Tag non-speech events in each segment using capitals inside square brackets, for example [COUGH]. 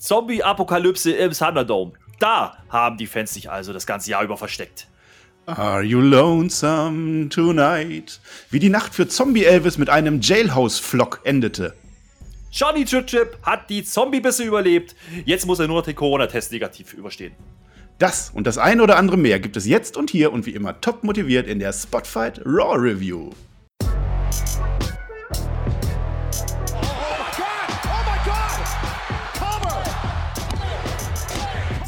Zombie-Apokalypse im Thunderdome. Da haben die Fans sich also das ganze Jahr über versteckt. Are you lonesome tonight? Wie die Nacht für Zombie Elvis mit einem Jailhouse-Flock endete. Johnny Chip Chip hat die Zombie-Bisse überlebt. Jetzt muss er nur noch den Corona-Test negativ überstehen. Das und das eine oder andere mehr gibt es jetzt und hier und wie immer top motiviert in der Spotfight Raw Review.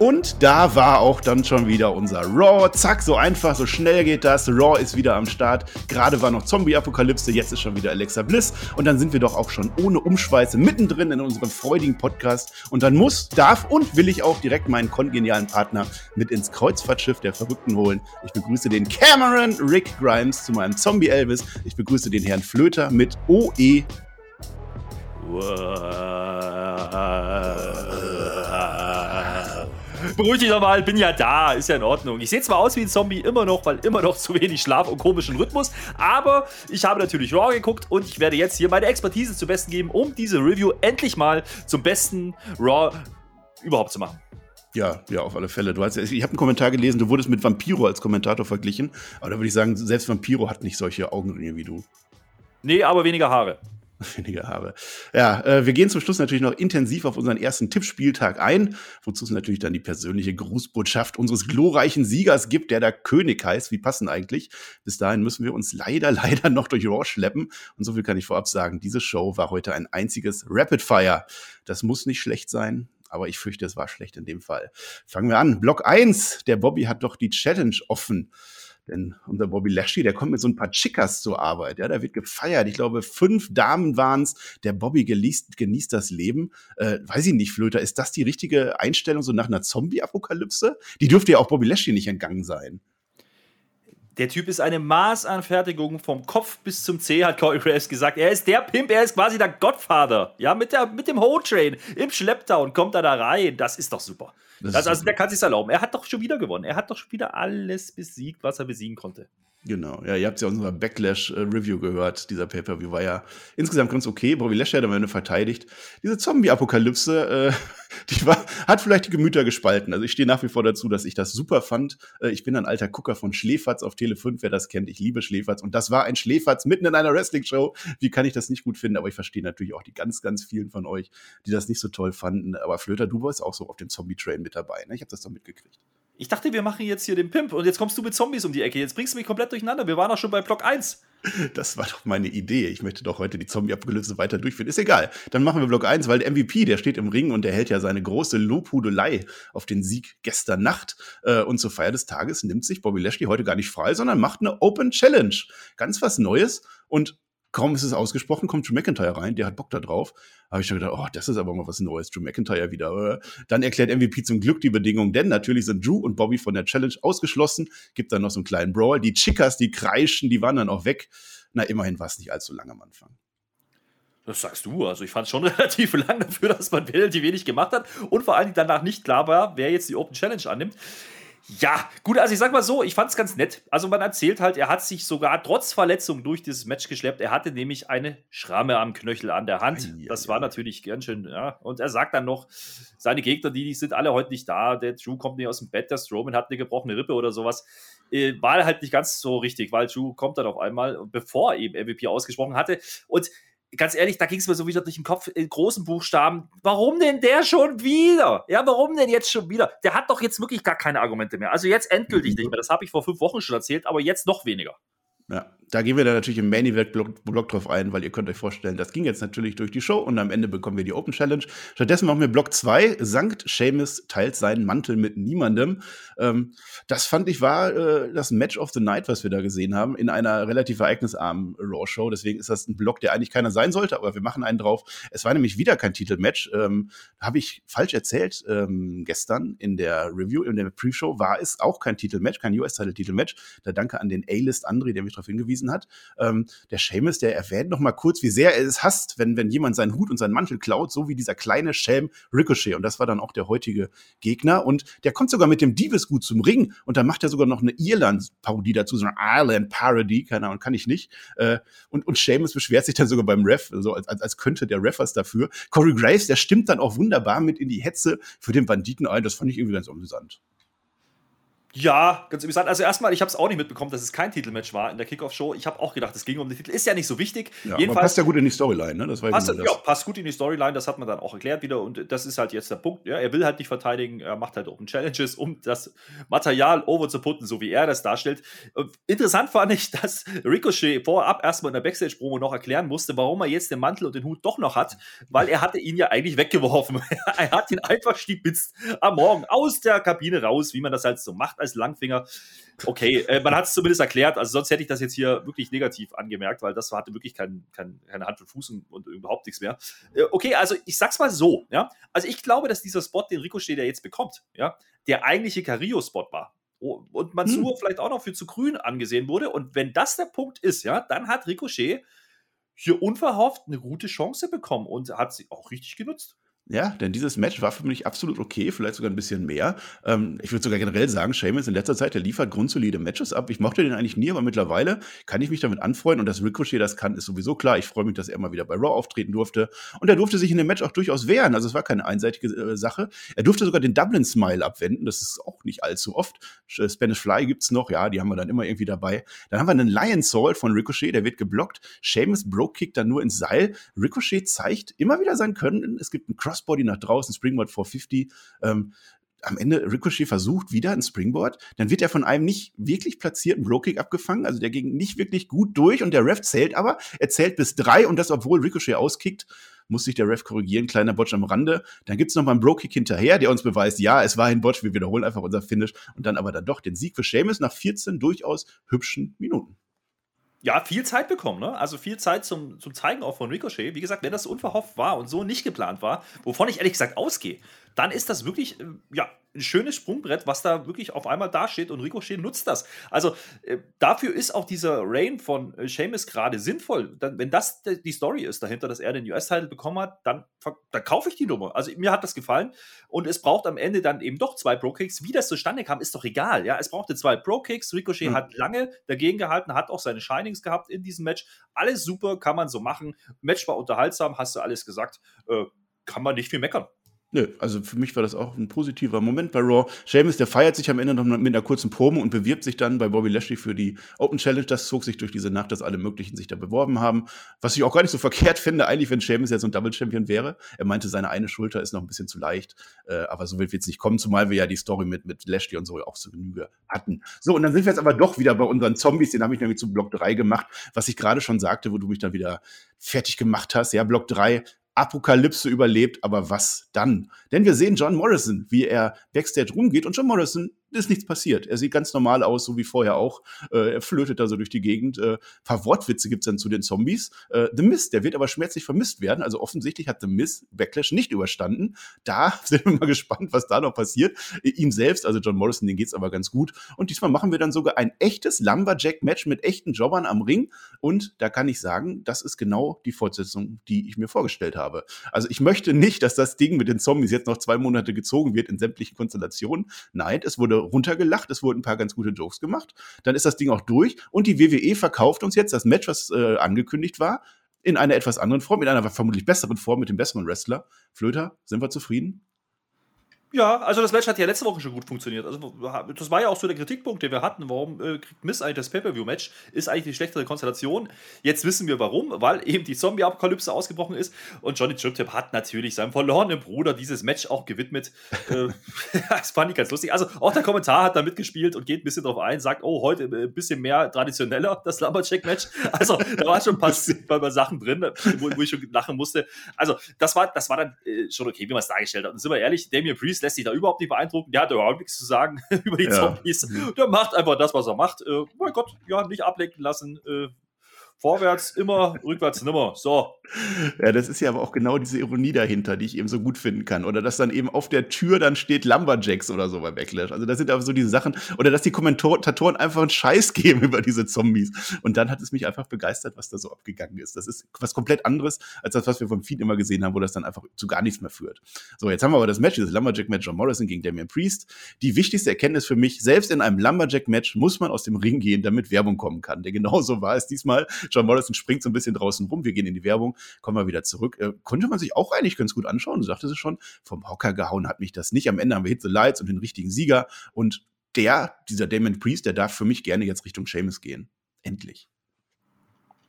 Und da war auch dann schon wieder unser Raw. Zack, so einfach, so schnell geht das. Raw ist wieder am Start. Gerade war noch Zombie-Apokalypse, jetzt ist schon wieder Alexa Bliss. Und dann sind wir doch auch schon ohne Umschweiße mittendrin in unserem freudigen Podcast. Und dann muss, darf und will ich auch direkt meinen kongenialen Partner mit ins Kreuzfahrtschiff der Verrückten holen. Ich begrüße den Cameron Rick Grimes zu meinem Zombie Elvis. Ich begrüße den Herrn Flöter mit OE. [LAUGHS] Beruhig dich doch mal, bin ja da, ist ja in Ordnung. Ich sehe zwar aus wie ein Zombie immer noch, weil immer noch [LAUGHS] zu wenig Schlaf und komischen Rhythmus, aber ich habe natürlich Raw geguckt und ich werde jetzt hier meine Expertise zum Besten geben, um diese Review endlich mal zum besten Raw überhaupt zu machen. Ja, ja, auf alle Fälle. Du hast, ich habe einen Kommentar gelesen, du wurdest mit Vampiro als Kommentator verglichen, aber da würde ich sagen, selbst Vampiro hat nicht solche Augenringe wie du. Nee, aber weniger Haare. [LAUGHS] Weniger Haare. Ja, äh, wir gehen zum Schluss natürlich noch intensiv auf unseren ersten Tippspieltag ein, wozu es natürlich dann die persönliche Grußbotschaft unseres glorreichen Siegers gibt, der da König heißt. Wie passen eigentlich? Bis dahin müssen wir uns leider, [LAUGHS] leider noch durch Raw schleppen. Und so viel kann ich vorab sagen, diese Show war heute ein einziges Rapid Fire. Das muss nicht schlecht sein. Aber ich fürchte, es war schlecht in dem Fall. Fangen wir an. Block 1. Der Bobby hat doch die Challenge offen. Denn unser Bobby Lashley, der kommt mit so ein paar Chickas zur Arbeit. Ja, da wird gefeiert. Ich glaube, fünf Damen waren es. Der Bobby genießt, genießt das Leben. Äh, weiß ich nicht, Flöter, ist das die richtige Einstellung so nach einer Zombie-Apokalypse? Die dürfte ja auch Bobby Lashley nicht entgangen sein. Der Typ ist eine Maßanfertigung vom Kopf bis zum Zeh, hat Corey Graves gesagt. Er ist der Pimp, er ist quasi der Godfather. Ja, mit, der, mit dem Ho-Train im Schlepptau kommt er da rein. Das ist doch super. Das das, also, der kann sich erlauben. Er hat doch schon wieder gewonnen. Er hat doch schon wieder alles besiegt, was er besiegen konnte. Genau, ja, ihr habt ja unserer Backlash-Review gehört. Dieser Pay-Per-View war ja insgesamt ganz okay. Bobby Lashley hat am Ende verteidigt. Diese Zombie-Apokalypse, äh, [LAUGHS] die war, hat vielleicht die Gemüter gespalten. Also ich stehe nach wie vor dazu, dass ich das super fand. Äh, ich bin ein alter Gucker von Schläferz auf Tele 5, wer das kennt. Ich liebe Schläferz. Und das war ein Schläferz mitten in einer Wrestling-Show. Wie kann ich das nicht gut finden? Aber ich verstehe natürlich auch die ganz, ganz vielen von euch, die das nicht so toll fanden. Aber Flöter, du warst auch so auf dem Zombie-Train mit dabei. Ne? Ich habe das doch mitgekriegt. Ich dachte, wir machen jetzt hier den Pimp und jetzt kommst du mit Zombies um die Ecke. Jetzt bringst du mich komplett durcheinander. Wir waren doch schon bei Block 1. Das war doch meine Idee. Ich möchte doch heute die Zombie-Apokalypse weiter durchführen. Ist egal. Dann machen wir Block 1, weil der MVP, der steht im Ring und der hält ja seine große Lobhudelei auf den Sieg gestern Nacht. Äh, und zur Feier des Tages nimmt sich Bobby Lashley heute gar nicht frei, sondern macht eine Open Challenge. Ganz was Neues. Und Kaum ist es ausgesprochen, kommt Drew McIntyre rein, der hat Bock da drauf. Habe ich schon gedacht, oh, das ist aber mal was Neues, Drew McIntyre wieder. Dann erklärt MVP zum Glück die Bedingungen, denn natürlich sind Drew und Bobby von der Challenge ausgeschlossen. Gibt dann noch so einen kleinen Brawl. Die Chickas, die kreischen, die waren dann auch weg. Na, immerhin war es nicht allzu lang am Anfang. Das sagst du. Also ich fand es schon [LAUGHS] relativ lang dafür, dass man relativ wenig gemacht hat und vor allen Dingen danach nicht klar war, wer jetzt die Open Challenge annimmt. Ja, gut, also ich sag mal so, ich fand es ganz nett. Also man erzählt halt, er hat sich sogar trotz Verletzung durch dieses Match geschleppt. Er hatte nämlich eine Schramme am Knöchel an der Hand. Das war natürlich ganz schön, ja. Und er sagt dann noch, seine Gegner, die, die sind alle heute nicht da. Der Drew kommt nicht aus dem Bett, der Strowman hat eine gebrochene Rippe oder sowas. Äh, war halt nicht ganz so richtig, weil Drew kommt dann auf einmal, bevor eben MVP ausgesprochen hatte. Und ganz ehrlich, da ging es mir so wieder durch den Kopf in großen Buchstaben. Warum denn der schon wieder? Ja, warum denn jetzt schon wieder? Der hat doch jetzt wirklich gar keine Argumente mehr. Also jetzt endgültig nicht mehr. Das habe ich vor fünf Wochen schon erzählt, aber jetzt noch weniger. Ja, da gehen wir dann natürlich im Main Event Block, drauf ein, weil ihr könnt euch vorstellen, das ging jetzt natürlich durch die Show und am Ende bekommen wir die Open Challenge. Stattdessen machen wir Block 2. Sankt Seamus teilt seinen Mantel mit niemandem. Ähm, das fand ich war äh, das Match of the Night, was wir da gesehen haben, in einer relativ ereignisarmen Raw Show. Deswegen ist das ein Block, der eigentlich keiner sein sollte, aber wir machen einen drauf. Es war nämlich wieder kein Titelmatch. Ähm, Habe ich falsch erzählt ähm, gestern in der Review, in der Pre-Show war es auch kein Titelmatch, kein US-Title-Titelmatch. Da danke an den A-List André, der mich darauf hingewiesen hat. Ähm, der Seamus, der erwähnt noch mal kurz, wie sehr er es hasst, wenn, wenn jemand seinen Hut und seinen Mantel klaut, so wie dieser kleine Schelm Ricochet. Und das war dann auch der heutige Gegner. Und der kommt sogar mit dem Divis gut zum Ring. Und dann macht er sogar noch eine Irland-Parodie dazu, so eine Ireland-Parody, keine Ahnung, kann ich nicht. Äh, und, und Seamus beschwert sich dann sogar beim Ref, so als, als, als könnte der Ref was dafür. Corey Graves, der stimmt dann auch wunderbar mit in die Hetze für den Banditen ein. Das fand ich irgendwie ganz amüsant. Ja, ganz amüsant. Also erstmal, ich habe es auch nicht mitbekommen, dass es kein Titelmatch war in der Kickoff-Show. Ich habe auch gedacht, es ging um den Titel. Ist ja nicht so wichtig. Ja, Jedenfalls passt ja gut in die Storyline, ne? Das passt, ja, passt gut in die Storyline. Das hat man dann auch erklärt wieder. Und das ist halt jetzt der Punkt. Ja, er will halt nicht verteidigen. Er macht halt Open Challenges, um das Material over zu putten, so wie er das darstellt. Interessant fand ich, dass Ricochet vorab erstmal in der Backstage-Promo noch erklären musste, warum er jetzt den Mantel und den Hut doch noch hat, weil er hatte ihn ja eigentlich weggeworfen. [LAUGHS] er hat ihn einfach stibitzt am Morgen aus der Kabine raus, wie man das halt so macht als Langfinger. Okay, äh, man hat es zumindest erklärt, also sonst hätte ich das jetzt hier wirklich negativ angemerkt, weil das hatte wirklich kein, kein, keine Hand und Fuß und, und überhaupt nichts mehr. Äh, okay, also ich sag's mal so, ja. Also ich glaube, dass dieser Spot, den Ricochet ja jetzt bekommt, ja, der eigentliche Carillo-Spot war. Oh, und Mansur hm. vielleicht auch noch für zu grün angesehen wurde. Und wenn das der Punkt ist, ja, dann hat Ricochet hier unverhofft eine gute Chance bekommen und hat sie auch richtig genutzt. Ja, denn dieses Match war für mich absolut okay, vielleicht sogar ein bisschen mehr. Ähm, ich würde sogar generell sagen, Sheamus in letzter Zeit, der liefert grundsolide Matches ab. Ich mochte den eigentlich nie, aber mittlerweile kann ich mich damit anfreunden und dass Ricochet das kann, ist sowieso klar. Ich freue mich, dass er mal wieder bei Raw auftreten durfte. Und er durfte sich in dem Match auch durchaus wehren. Also es war keine einseitige äh, Sache. Er durfte sogar den Dublin Smile abwenden. Das ist auch nicht allzu oft. Spanish Fly gibt's noch, ja, die haben wir dann immer irgendwie dabei. Dann haben wir einen Lion Salt von Ricochet, der wird geblockt. Sheamus Broke Kick dann nur ins Seil. Ricochet zeigt immer wieder sein Können. Es gibt einen Cross Crossbody nach draußen, Springboard 450. Ähm, am Ende Ricochet versucht wieder ein Springboard, dann wird er von einem nicht wirklich platzierten Bro-Kick abgefangen, also der ging nicht wirklich gut durch und der Ref zählt aber, er zählt bis drei und das, obwohl Ricochet auskickt, muss sich der Ref korrigieren, kleiner Botch am Rande. Dann gibt's noch mal einen Bro-Kick hinterher, der uns beweist, ja, es war ein Botch, wir wiederholen einfach unser Finish und dann aber dann doch den Sieg für Seamus nach 14 durchaus hübschen Minuten ja, viel Zeit bekommen, ne? Also viel Zeit zum, zum Zeigen auch von Ricochet. Wie gesagt, wenn das unverhofft war und so nicht geplant war, wovon ich ehrlich gesagt ausgehe, dann ist das wirklich, äh, ja, ein schönes Sprungbrett, was da wirklich auf einmal dasteht und Ricochet nutzt das. Also äh, dafür ist auch dieser Reign von äh, Seamus gerade sinnvoll. Dann, wenn das die Story ist dahinter, dass er den US-Title bekommen hat, dann, dann kaufe ich die Nummer. Also mir hat das gefallen und es braucht am Ende dann eben doch zwei Pro-Kicks. Wie das zustande kam, ist doch egal. Ja, es brauchte zwei Pro-Kicks. Ricochet mhm. hat lange dagegen gehalten, hat auch seine Shinings gehabt in diesem Match. Alles super, kann man so machen. Match war unterhaltsam, hast du alles gesagt. Äh, kann man nicht viel meckern. Nö, also für mich war das auch ein positiver Moment bei Raw. Sheamus, der feiert sich am Ende noch mit einer kurzen Promo und bewirbt sich dann bei Bobby Lashley für die Open Challenge. Das zog sich durch diese Nacht, dass alle möglichen sich da beworben haben. Was ich auch gar nicht so verkehrt finde, eigentlich, wenn Sheamus jetzt ein Double Champion wäre. Er meinte, seine eine Schulter ist noch ein bisschen zu leicht, äh, aber so wird es nicht kommen, zumal wir ja die Story mit, mit Lashley und so auch zu Genüge hatten. So, und dann sind wir jetzt aber doch wieder bei unseren Zombies, den habe ich nämlich zu Block 3 gemacht, was ich gerade schon sagte, wo du mich dann wieder fertig gemacht hast. Ja, Block 3 Apokalypse überlebt, aber was dann? Denn wir sehen John Morrison, wie er backstage rumgeht und John Morrison ist nichts passiert. Er sieht ganz normal aus, so wie vorher auch. Äh, er flötet da so durch die Gegend. Äh, paar Wortwitze gibt's dann zu den Zombies. Äh, The Mist, der wird aber schmerzlich vermisst werden. Also offensichtlich hat The Mist Backlash nicht überstanden. Da [LAUGHS] sind wir mal gespannt, was da noch passiert. Ihm selbst, also John Morrison, den geht's aber ganz gut. Und diesmal machen wir dann sogar ein echtes Lumberjack-Match mit echten Jobbern am Ring. Und da kann ich sagen, das ist genau die Fortsetzung, die ich mir vorgestellt habe. Also ich möchte nicht, dass das Ding mit den Zombies jetzt noch zwei Monate gezogen wird in sämtlichen Konstellationen. Nein, es wurde runtergelacht, es wurden ein paar ganz gute Jokes gemacht, dann ist das Ding auch durch und die WWE verkauft uns jetzt das Match, was äh, angekündigt war, in einer etwas anderen Form, in einer vermutlich besseren Form mit dem besseren Wrestler. Flöter, sind wir zufrieden? Ja, also das Match hat ja letzte Woche schon gut funktioniert. Also das war ja auch so der Kritikpunkt, den wir hatten. Warum äh, kriegt Miss eigentlich das Pay-Per-View-Match? Ist eigentlich die schlechtere Konstellation. Jetzt wissen wir warum, weil eben die Zombie-Apokalypse ausgebrochen ist und Johnny Triptip hat natürlich seinem verlorenen Bruder dieses Match auch gewidmet. äh, [LAUGHS] das fand ich ganz lustig. Also auch der Kommentar hat da mitgespielt und geht ein bisschen drauf ein, sagt, oh, heute ein äh, bisschen mehr traditioneller, das Lumberjack-Match. Also da waren schon ein [LAUGHS] paar, paar Sachen drin, wo, wo, ich schon lachen musste. Also das war, das war dann äh, schon okay, wie man es dargestellt hat. Und sind wir ehrlich, Damien Priest lässt sich da überhaupt nicht beeindrucken. Der hat überhaupt nichts zu sagen [LAUGHS] über die ja. Zombies. Der macht einfach das, was er macht. Äh, mein Gott, ja, nicht ablenken lassen. Äh, vorwärts immer, rückwärts nimmer. So, Ja, das ist ja aber auch genau diese Ironie dahinter, die ich eben so gut finden kann. Oder dass dann eben auf der Tür dann steht Lumberjacks oder so bei Backlash. Also das sind aber so diese Sachen. Oder dass die Kommentatoren einfach einen Scheiß [LAUGHS] geben über diese Zombies. Und dann hat es mich einfach begeistert, was da so abgegangen ist. Das ist was komplett anderes, als das, was wir vom Feed immer gesehen haben, wo das dann einfach zu gar nichts mehr führt. So, jetzt haben wir aber das Match, dieses Lumberjack-Match John Morrison gegen Damian Priest. Die wichtigste Erkenntnis für mich, selbst in einem Lumberjack-Match muss man aus dem Ring gehen, damit Werbung kommen kann. Der genauso war es diesmal. John Morrison springt so ein bisschen draußen rum. Wir gehen in die Werbung kommen wir wieder zurück. Äh, konnte man sich auch eigentlich ganz gut anschauen. Du sagtest es schon, vom Hocker gehauen hat mich das nicht. Am Ende haben wir Hit the Lights und den richtigen Sieger. Und der, dieser Damon Priest, der darf für mich gerne jetzt Richtung Seamus gehen. Endlich.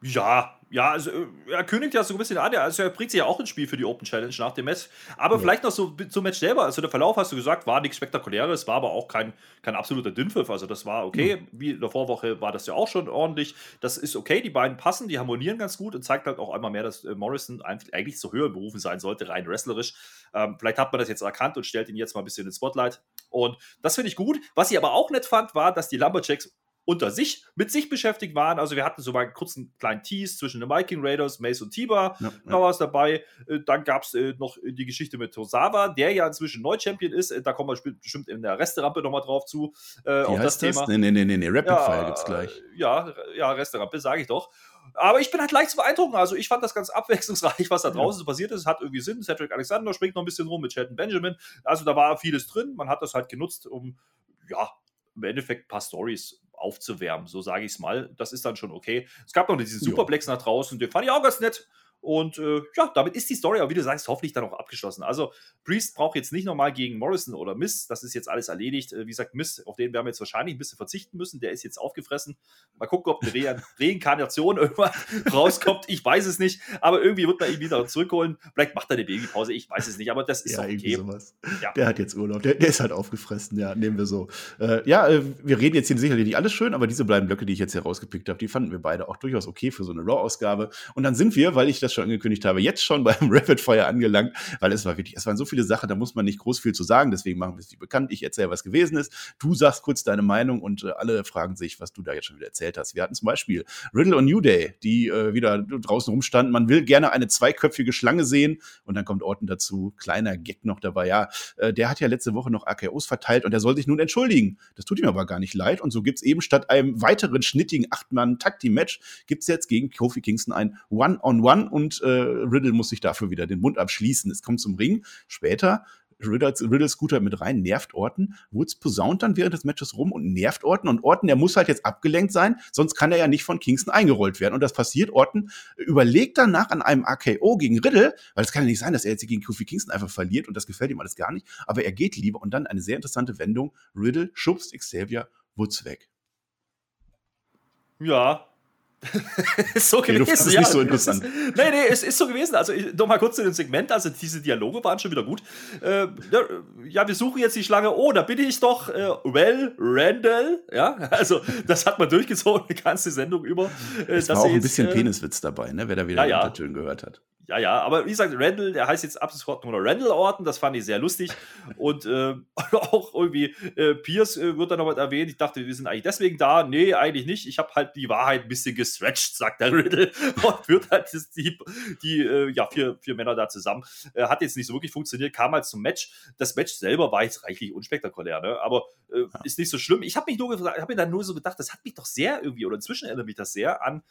Ja, ja, also äh, er kündigt ja so ein bisschen an, also er bringt sich ja auch ins Spiel für die Open Challenge nach dem Match. Aber ja. vielleicht noch so zum Match selber. Also der Verlauf hast du gesagt, war nichts Spektakuläres, war aber auch kein, kein absoluter Dünnpfiff. Also das war okay. Ja. Wie in der Vorwoche war das ja auch schon ordentlich. Das ist okay, die beiden passen, die harmonieren ganz gut und zeigt halt auch einmal mehr, dass äh, Morrison eigentlich so höher berufen sein sollte, rein wrestlerisch. Ähm, vielleicht hat man das jetzt erkannt und stellt ihn jetzt mal ein bisschen ins Spotlight. Und das finde ich gut. Was ich aber auch nett fand, war, dass die Lumberjacks unter sich mit sich beschäftigt waren. Also wir hatten so mal einen kurzen kleinen Tease zwischen den Viking Raiders, Mace und Tiba, ja, da war es dabei. Äh, dann gab es äh, noch die Geschichte mit Tosawa, der ja inzwischen Neu-Champion ist. Äh, da kommen wir bestimmt in der Resterampe nochmal drauf zu. Wie heißt das, Thema. Nee, nee, nee, nee, nee. Rapid ja, Fire gibt's gleich. Ja, ja, Resterampe, sage ich doch. Aber ich bin halt leicht zu beeindrucken. Also ich fand das ganz [LAUGHS] abwechslungsreich, was da draußen ja. passiert ist. Hat irgendwie Sinn. Cedric Alexander springt noch ein bisschen rum mit Shelton Benjamin. Also da war vieles drin. Man hat das halt genutzt, um ja, im Endeffekt ein paar Stories aufzuwärmen, so sage ich es mal. Das ist dann schon okay. Es gab noch diesen Superplex nach draußen, den fand ich auch ganz nett. Und äh, ja, damit ist die Story aber, wie du sagst, hoffentlich dann auch abgeschlossen. Also, Priest braucht jetzt nicht nochmal gegen Morrison oder Miss. Das ist jetzt alles erledigt. Äh, wie gesagt, Miss, auf den werden wir jetzt wahrscheinlich ein bisschen verzichten müssen. Der ist jetzt aufgefressen. Mal gucken, ob eine Re [LAUGHS] Reinkarnation irgendwann [LAUGHS] rauskommt. Ich weiß es nicht. Aber irgendwie wird man ihn wieder zurückholen. Vielleicht macht er eine Babypause. Ich weiß es nicht. Aber das ist ja, okay. Sowas. Ja. Der hat jetzt Urlaub. Der, der, ist halt aufgefressen. Ja, nehmen wir so. Äh, ja, äh, wir reden jetzt hier sicherlich nicht alles schön, aber diese beiden Blöcke, die ich jetzt hier rausgepickt habe, die fanden wir beide auch durchaus okay für so eine Raw-Ausgabe. Und dann sind wir, weil ich das das schon angekündigt habe, jetzt schon beim [LAUGHS] Rapid Fire angelangt, weil es war wirklich, es waren so viele Sachen, da muss man nicht groß viel zu sagen, deswegen machen wir es wie bekannt. Ich erzähle, was gewesen ist. Du sagst kurz deine Meinung und äh, alle fragen sich, was du da jetzt schon wieder erzählt hast. Wir hatten zum Beispiel Riddle und New Day, die äh, wieder draußen rumstanden. Man will gerne eine zweiköpfige Schlange sehen und dann kommt Orton dazu. Kleiner Gag noch dabei. Ja, äh, der hat ja letzte Woche noch AKOs verteilt und der soll sich nun entschuldigen. Das tut ihm aber gar nicht leid. Und so gibt es eben statt einem weiteren schnittigen Acht-Mann-Tag-Team-Match gibt es jetzt gegen Kofi Kingston ein One-on-One -on -One und äh, Riddle muss sich dafür wieder den Mund abschließen. Es kommt zum Ring. Später Riddle, Riddle Scooter mit rein, nervt Orton. Woods posaunt dann während des Matches rum und nervt Orton. Und Orton, der muss halt jetzt abgelenkt sein, sonst kann er ja nicht von Kingston eingerollt werden. Und das passiert. Orton überlegt danach an einem AKO gegen Riddle, weil es kann ja nicht sein, dass er jetzt gegen Kofi Kingston einfach verliert und das gefällt ihm alles gar nicht. Aber er geht lieber und dann eine sehr interessante Wendung. Riddle schubst Xavier Woods weg. Ja, [LAUGHS] ist so gewesen. Das ist ja, nicht so interessant. Ist, nee, nee, es ist so gewesen. Also nochmal kurz zu dem Segment. Also diese Dialoge waren schon wieder gut. Äh, ja, wir suchen jetzt die Schlange. Oh, da bin ich doch. Äh, well, Randall. Ja, [LAUGHS] also das hat man durchgezogen, die ganze Sendung über. Äh, es war auch ein jetzt, bisschen äh, Peniswitz dabei, ne? wer da wieder ja, Untertönen gehört hat. Ja, ja, aber wie gesagt, Randall, der heißt jetzt ab sofort nur Randall Orton, das fand ich sehr lustig. Und äh, [LAUGHS] auch irgendwie äh, Pierce äh, wird da noch mal erwähnt. Ich dachte, wir sind eigentlich deswegen da. Nee, eigentlich nicht. Ich habe halt die Wahrheit ein bisschen gestretched, sagt der [LAUGHS] Riddle. Und führt halt die, die äh, ja, vier, vier Männer da zusammen. Äh, hat jetzt nicht so wirklich funktioniert, kam halt zum Match. Das Match selber war jetzt reichlich unspektakulär, ne? aber äh, ja. ist nicht so schlimm. Ich habe mich nur hab mir dann nur so gedacht, das hat mich doch sehr irgendwie, oder inzwischen erinnert mich das sehr an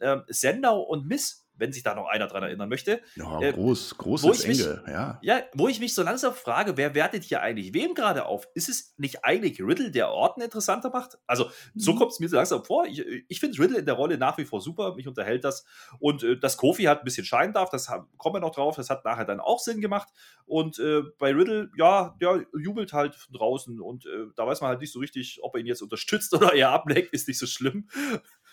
ähm, Sendau und Miss wenn sich da noch einer dran erinnern möchte. Ja, äh, groß, großes Engel, ja. Ja, wo ich mich so langsam frage, wer wertet hier eigentlich wem gerade auf? Ist es nicht eigentlich Riddle, der Orten interessanter macht? Also, so mhm. kommt es mir so langsam vor. Ich, ich finde Riddle in der Rolle nach wie vor super, mich unterhält das. Und äh, dass Kofi halt ein bisschen scheinen darf, das haben, kommen wir noch drauf, das hat nachher dann auch Sinn gemacht. Und äh, bei Riddle, ja, der jubelt halt von draußen und äh, da weiß man halt nicht so richtig, ob er ihn jetzt unterstützt [LAUGHS] oder eher ablenkt, ist nicht so schlimm.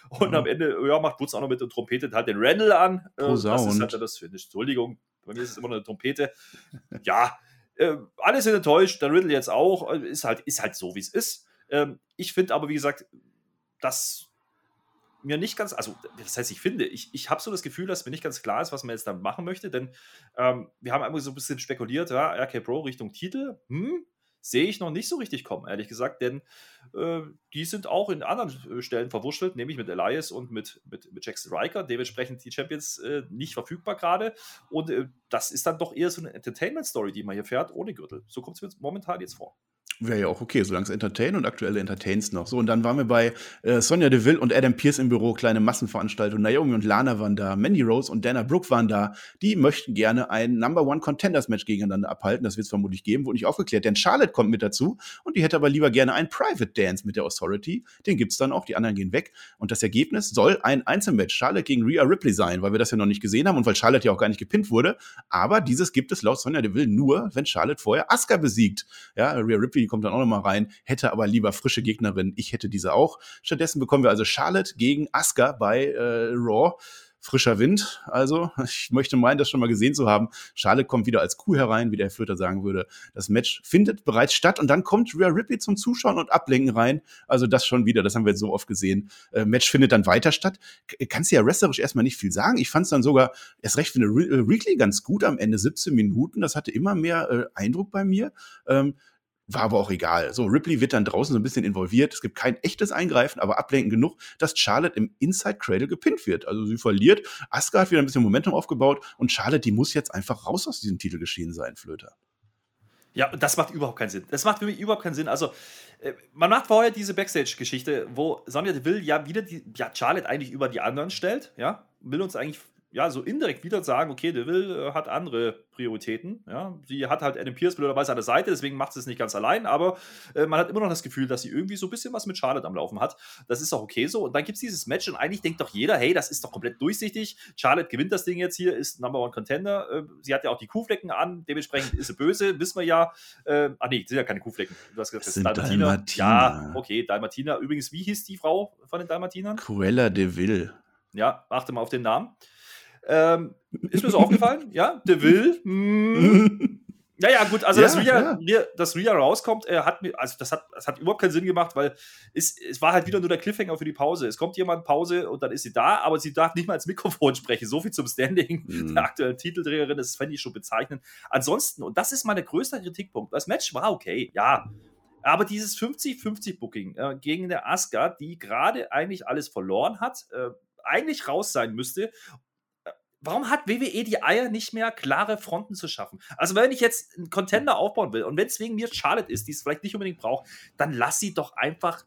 Und mhm. am Ende, ja, macht Woods auch noch mit und trompetet halt den Randall an. Äh, das ist halt das eine Entschuldigung. Bei mir ist es immer eine Trompete. [LAUGHS] ja, äh, alle sind enttäuscht, der Riddle jetzt auch. Äh, ist halt, ist halt so, wie es ist. Ähm, ich finde aber, wie gesagt, dass mir nicht ganz, also das heißt, ich finde, ich, ich habe so das Gefühl, dass mir nicht ganz klar ist, was man jetzt damit machen möchte, denn ähm, wir haben einfach so ein bisschen spekuliert, ja, RK Pro Richtung Titel, hm, sehe ich noch nicht so richtig kommen, ehrlich gesagt, denn äh, die sind auch in anderen äh, Stellen verwurschtelt, nämlich mit Elias und mit, mit, mit Jackson Riker. Dementsprechend die Champions äh, nicht verfügbar gerade. Und äh, das ist dann doch eher so eine Entertainment-Story, die man hier fährt, ohne Gürtel. So kommt es mir momentan jetzt vor. Wäre ja auch okay, solange es entertain und aktuelle Entertains noch. So, und dann waren wir bei äh, Sonja Deville und Adam Pierce im Büro, kleine Massenveranstaltung. Naomi und Lana waren da, Mandy Rose und Dana Brooke waren da. Die möchten gerne ein Number One Contenders Match gegeneinander abhalten. Das wird es vermutlich geben, wurde nicht aufgeklärt. Denn Charlotte kommt mit dazu und die hätte aber lieber gerne ein Private Dance mit der Authority. Den gibt's dann auch, die anderen gehen weg. Und das Ergebnis soll ein Einzelmatch Charlotte gegen Rhea Ripley sein, weil wir das ja noch nicht gesehen haben und weil Charlotte ja auch gar nicht gepinnt wurde. Aber dieses gibt es laut Sonja Deville nur, wenn Charlotte vorher Asuka besiegt. Ja, Rhea Ripley die kommt dann auch noch mal rein hätte aber lieber frische Gegnerin. Ich hätte diese auch. Stattdessen bekommen wir also Charlotte gegen Asuka bei äh, Raw frischer Wind. Also, [LAUGHS] ich möchte meinen, das schon mal gesehen zu haben. Charlotte kommt wieder als Kuh herein, wie der Herr Flöter sagen würde. Das Match findet bereits statt und dann kommt Rhea Ripley zum Zuschauen und Ablenken rein. Also das schon wieder, das haben wir jetzt so oft gesehen. Äh, Match findet dann weiter statt. Kannst du ja wrestlerisch erstmal nicht viel sagen. Ich fand es dann sogar erst recht für eine Re Weekly ganz gut am Ende, 17 Minuten. Das hatte immer mehr äh, Eindruck bei mir. Ähm, war aber auch egal. So, Ripley wird dann draußen so ein bisschen involviert. Es gibt kein echtes Eingreifen, aber ablenken genug, dass Charlotte im Inside Cradle gepinnt wird. Also sie verliert. Asuka hat wieder ein bisschen Momentum aufgebaut und Charlotte, die muss jetzt einfach raus aus diesem Titel geschehen sein, Flöter. Ja, das macht überhaupt keinen Sinn. Das macht für mich überhaupt keinen Sinn. Also, äh, man macht vorher diese Backstage-Geschichte, wo Sonja Deville ja wieder die, ja, Charlotte eigentlich über die anderen stellt, ja, will uns eigentlich ja, so indirekt wieder sagen, okay, Deville äh, hat andere Prioritäten. Ja. Sie hat halt Adam Pierce blöderweise an der Seite, deswegen macht sie es nicht ganz allein, aber äh, man hat immer noch das Gefühl, dass sie irgendwie so ein bisschen was mit Charlotte am Laufen hat. Das ist auch okay so. Und dann gibt es dieses Match und eigentlich denkt doch jeder, hey, das ist doch komplett durchsichtig. Charlotte gewinnt das Ding jetzt hier, ist Number One Contender. Äh, sie hat ja auch die Kuhflecken an, dementsprechend ist sie böse, [LAUGHS] wissen wir ja. Äh, ah, nee, sind ja keine Kuhflecken. Du hast gesagt, das, das ist Dalmatina. Dalmatina. Ja, okay, Dalmatina. Übrigens, wie hieß die Frau von den Dalmatinern? Cruella de Vil. Ja, achte mal auf den Namen. Ähm, ist mir so aufgefallen, [LAUGHS] ja, De Will. Hm. [LAUGHS] Ja, ja, gut, also ja, dass, Ria, ja. dass Ria rauskommt, äh, hat mir, also das hat, das hat überhaupt keinen Sinn gemacht, weil es, es war halt wieder nur der Cliffhanger für die Pause. Es kommt jemand Pause und dann ist sie da, aber sie darf nicht mal ins Mikrofon [LAUGHS] sprechen. So viel zum Standing mhm. der aktuellen Titelträgerin, das fände ich schon bezeichnend. Ansonsten, und das ist mein größter Kritikpunkt, das Match war okay, ja. Aber dieses 50-50-Booking äh, gegen der Asuka, die gerade eigentlich alles verloren hat, äh, eigentlich raus sein müsste warum hat WWE die Eier nicht mehr, klare Fronten zu schaffen? Also, wenn ich jetzt einen Contender aufbauen will und wenn es wegen mir Charlotte ist, die es vielleicht nicht unbedingt braucht, dann lass sie doch einfach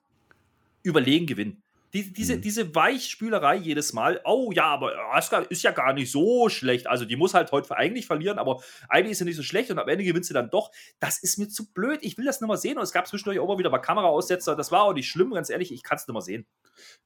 überlegen gewinnen. Die, diese, mhm. diese Weichspülerei jedes Mal, oh ja, aber Asuka ist ja gar nicht so schlecht. Also die muss halt heute eigentlich verlieren, aber eigentlich ist sie nicht so schlecht und am Ende gewinnt sie dann doch. Das ist mir zu blöd. Ich will das nicht mal sehen. Und es gab zwischendurch auch mal wieder mal Kameraaussetzer. Das war auch nicht schlimm, ganz ehrlich. Ich kann es nicht mal sehen.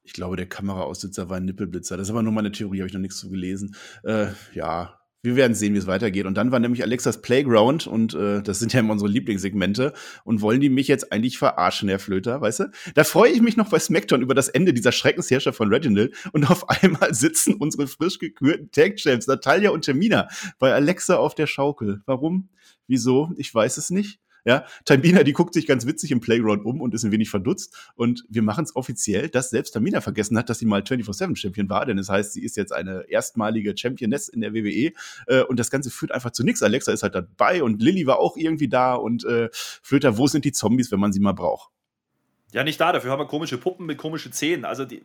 Ich glaube, der Kameraaussetzer war ein Nippelblitzer. Das ist aber nur meine Theorie, habe ich noch nichts zu gelesen. Äh, ja, wir werden sehen, wie es weitergeht. Und dann war nämlich Alexas Playground und äh, das sind ja immer unsere Lieblingssegmente. Und wollen die mich jetzt eigentlich verarschen, Herr Flöter, weißt du? Da freue ich mich noch bei SmackDown über das Ende dieser Schreckensherrscher von Reginald. Und auf einmal sitzen unsere frisch gekürten Tag-Champs, Natalia und Termina, bei Alexa auf der Schaukel. Warum? Wieso? Ich weiß es nicht. Ja, Tamina, die guckt sich ganz witzig im Playground um und ist ein wenig verdutzt. Und wir machen es offiziell, dass selbst Tamina vergessen hat, dass sie mal 24-7-Champion war, denn das heißt, sie ist jetzt eine erstmalige Championess in der WWE. Äh, und das Ganze führt einfach zu nichts. Alexa ist halt dabei und Lilly war auch irgendwie da und äh, Flöter, wo sind die Zombies, wenn man sie mal braucht? Ja, nicht da, dafür haben wir komische Puppen mit komischen Zähnen. Also, die,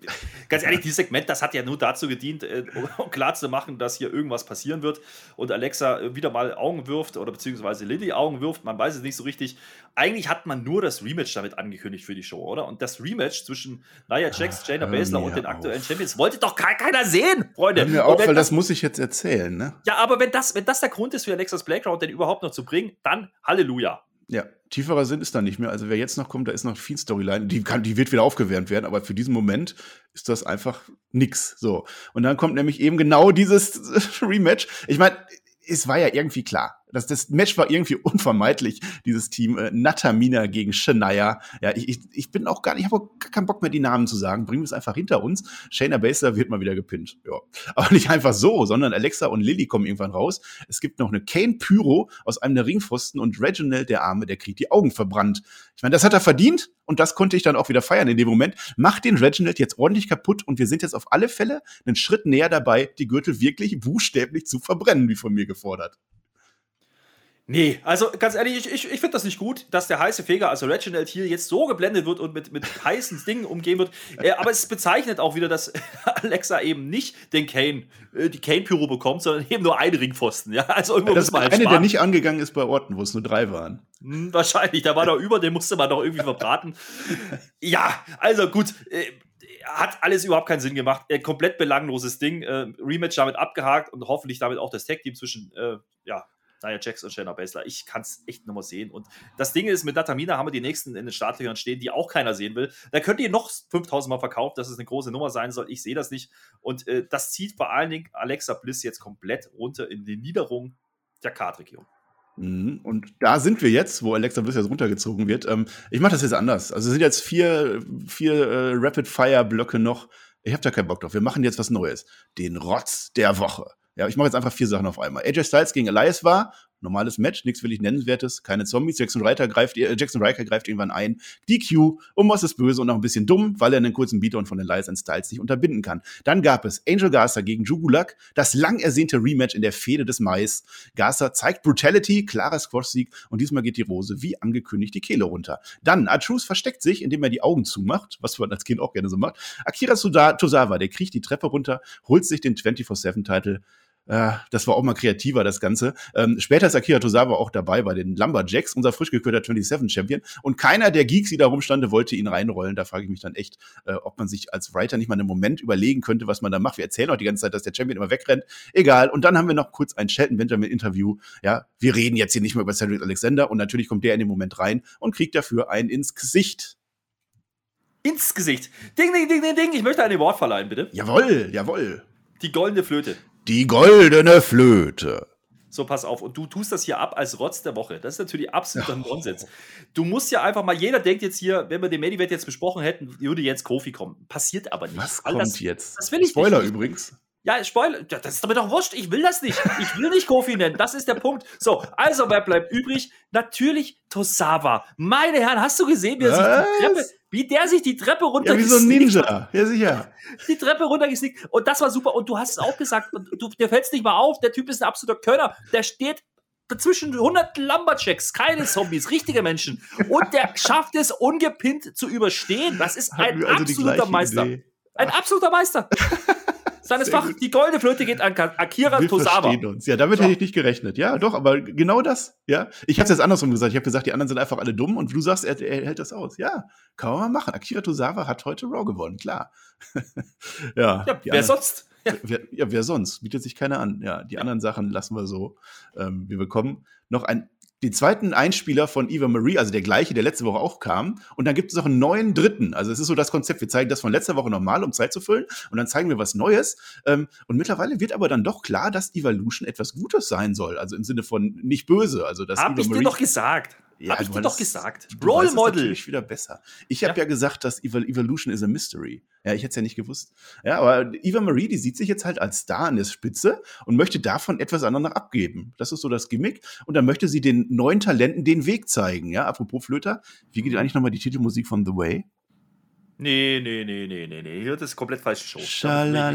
ganz ehrlich, [LAUGHS] dieses Segment, das hat ja nur dazu gedient, äh, um klar zu machen, dass hier irgendwas passieren wird und Alexa äh, wieder mal Augen wirft oder beziehungsweise Lilly Augen wirft. Man weiß es nicht so richtig. Eigentlich hat man nur das Rematch damit angekündigt für die Show, oder? Und das Rematch zwischen Nia Jax, Jaina Baszler und den aktuellen Champions wollte doch keiner sehen, Freunde. Hör mir auf, weil das, das, muss ich jetzt erzählen, ne? Ja, aber wenn das, wenn das der Grund ist für Alexas Playground, den überhaupt noch zu bringen, dann Halleluja. Ja, tieferer Sinn ist da nicht mehr. Also wer jetzt noch kommt, da ist noch viel Storyline. Die, kann, die wird wieder aufgewärmt werden, aber für diesen Moment ist das einfach nix. So. Und dann kommt nämlich eben genau dieses [LAUGHS] Rematch. Ich meine, es war ja irgendwie klar. Das, das Match war irgendwie [LAUGHS] unvermeidlich, dieses Team äh, Natamina gegen Shania. Ja, ich, ich, ich bin auch gar nicht, ich habe gar keinen Bock mehr, die Namen zu sagen. Bringen wir es einfach hinter uns. Shayna Baszler wird mal wieder gepinnt. Ja. Aber nicht einfach so, sondern Alexa und Lilly kommen irgendwann raus. Es gibt noch eine Kane Pyro aus einem der Ringpfosten und Reginald, der Arme, der kriegt die Augen verbrannt. Ich meine, das hat er verdient und das konnte ich dann auch wieder feiern in dem Moment. Macht den Reginald jetzt ordentlich kaputt und wir sind jetzt auf alle Fälle einen Schritt näher dabei, die Gürtel wirklich buchstäblich zu verbrennen, wie von mir gefordert. Nee, also ganz ehrlich, ich, ich, ich finde das nicht gut, dass der heiße Feger, also Reginald hier, jetzt so geblendet wird und mit, mit heißen Dingen umgehen wird. Äh, aber es bezeichnet auch wieder, dass [LAUGHS] Alexa eben nicht den Kane, äh, die Kane-Pyro bekommt, sondern eben nur einen Ringpfosten. Ja, also irgendwo das war halt eine, der nicht angegangen ist bei Orten, wo es nur drei waren. Hm, wahrscheinlich, da war da über, den musste man doch irgendwie verbraten. ja, also gut. Äh, hat alles überhaupt keinen Sinn gemacht. Äh, komplett belangloses Ding. Äh, Rematch damit abgehakt und hoffentlich damit auch das Tag-Team zwischen äh, ja, Nia Jax und Shayna Baszler. Ich kann es echt nochmal sehen. Und das Ding ist, mit Natamina haben wir die nächsten in den Startlöchern stehen, die auch keiner sehen will. Da könnt ihr noch 5000 Mal verkaufen, dass es eine große Nummer sein soll. Ich sehe das nicht. Und äh, das zieht vor allen Dingen Alexa Bliss jetzt komplett runter in die Niederung der Kartregion. Mhm. Und da sind wir jetzt, wo Alexa Bliss jetzt runtergezogen wird. Ähm, ich mache das jetzt anders. Also es sind jetzt vier, vier äh, Rapid-Fire-Blöcke noch. Ich habe da keinen Bock drauf. Wir machen jetzt was Neues. Den Rotz der Woche. Ja, ich mache jetzt einfach vier Sachen auf einmal. AJ Styles gegen Elias war normales Match, nichts wirklich Nennenswertes, keine Zombies. Jackson Riker greift, äh, Jackson Riker greift irgendwann ein. DQ, um was ist böse und auch ein bisschen dumm, weil er einen kurzen Beatdown von Elias and Styles nicht unterbinden kann. Dann gab es Angel Garza gegen Jugulak, das lang ersehnte Rematch in der Fehde des Mais. Garza zeigt Brutality, klarer Squash-Sieg und diesmal geht die Rose wie angekündigt die Kehle runter. Dann Artruse versteckt sich, indem er die Augen zumacht, was man als Kind auch gerne so macht. Akira Tozawa, der kriecht die Treppe runter, holt sich den 24-7-Title äh, das war auch mal kreativer, das Ganze. Ähm, später ist Akira Tozawa auch dabei bei den Lumberjacks, unser frisch gekürter 27-Champion. Und keiner der Geeks, die da rumstande, wollte ihn reinrollen. Da frage ich mich dann echt, äh, ob man sich als Writer nicht mal einen Moment überlegen könnte, was man da macht. Wir erzählen auch die ganze Zeit, dass der Champion immer wegrennt. Egal. Und dann haben wir noch kurz ein Shelton Benjamin-Interview. Ja, wir reden jetzt hier nicht mehr über Cedric Alexander. Und natürlich kommt der in dem Moment rein und kriegt dafür einen ins Gesicht. Ins Gesicht. Ding, ding, ding, ding, ding. Ich möchte ein Award verleihen, bitte. Jawoll, jawoll. Die goldene Flöte. Die goldene Flöte. So, pass auf. Und du tust das hier ab als Rotz der Woche. Das ist natürlich absoluter Nonsens. Du musst ja einfach mal, jeder denkt jetzt hier, wenn wir den Medivet jetzt besprochen hätten, würde jetzt Kofi kommen. Passiert aber nicht. Was kommt das, jetzt? Das will ich Spoiler nicht. übrigens. Ja, Spoiler. Das ist damit doch wurscht. Ich will das nicht. Ich will nicht Kofi nennen. Das ist der Punkt. So, also wer bleibt übrig? Natürlich Tosawa. Meine Herren, hast du gesehen, wie er sich die Treppe, wie der sich die Treppe runter Ja, wie so ein Ninja. Ja, sicher. Die Treppe runtergesnickt. Und das war super. Und du hast es auch gesagt. Und du, dir fällt es nicht mal auf. Der Typ ist ein absoluter Könner. Der steht dazwischen 100 Lumberjacks, keine Zombies, richtige Menschen. Und der schafft es ungepinnt zu überstehen. Das ist ein also absoluter Meister. Idee. Ein absoluter Meister. Seines Sehr Fach, die goldene Flöte geht an Akira Wir Tosawa. verstehen uns. Ja, damit So. hätte ich nicht gerechnet. Ja, doch, aber genau das. Ja, ich habe es jetzt andersrum gesagt. Ich habe gesagt, die anderen sind einfach alle dumm und du sagst, er, er hält das aus. Ja, kann man mal machen. Akira Tosawa hat heute Raw gewonnen, klar. [LAUGHS] ja, Ja, wer sonst? [LAUGHS] Wer, ja, wer sonst? Bietet sich keiner an. Ja, die anderen Sachen lassen wir so. Ähm, wir bekommen noch ein, den zweiten Einspieler von Eva Marie, also der gleiche, der letzte Woche auch kam. Und dann gibt es noch einen neuen dritten. Also es ist so das Konzept. Wir zeigen das von letzter Woche nochmal, um Zeit zu füllen. Und dann zeigen wir was Neues. Ähm, und mittlerweile wird aber dann doch klar, dass Evolution etwas Gutes sein soll. Also im Sinne von nicht böse. Also dass Hab Eva ich dir Marie doch gesagt. Ja, Hab ich dir doch gesagt. Role Model. natürlich wieder besser. Ich habe Ja. ja. gesagt, dass Evol Evolution is a mystery. Ja, ich hätte es ja nicht gewusst. Ja, aber Eva Marie, die sieht sich jetzt halt als Star an der Spitze und möchte davon etwas anderes abgeben. Das ist so das Gimmick. Und dann möchte sie den neuen Talenten den Weg zeigen. Ja, apropos Flöter, wie geht eigentlich nochmal die Titelmusik von The Way? Nee, nee, nee, nee, nee, nee. Hier ist das komplett Show. Tun. Schalala,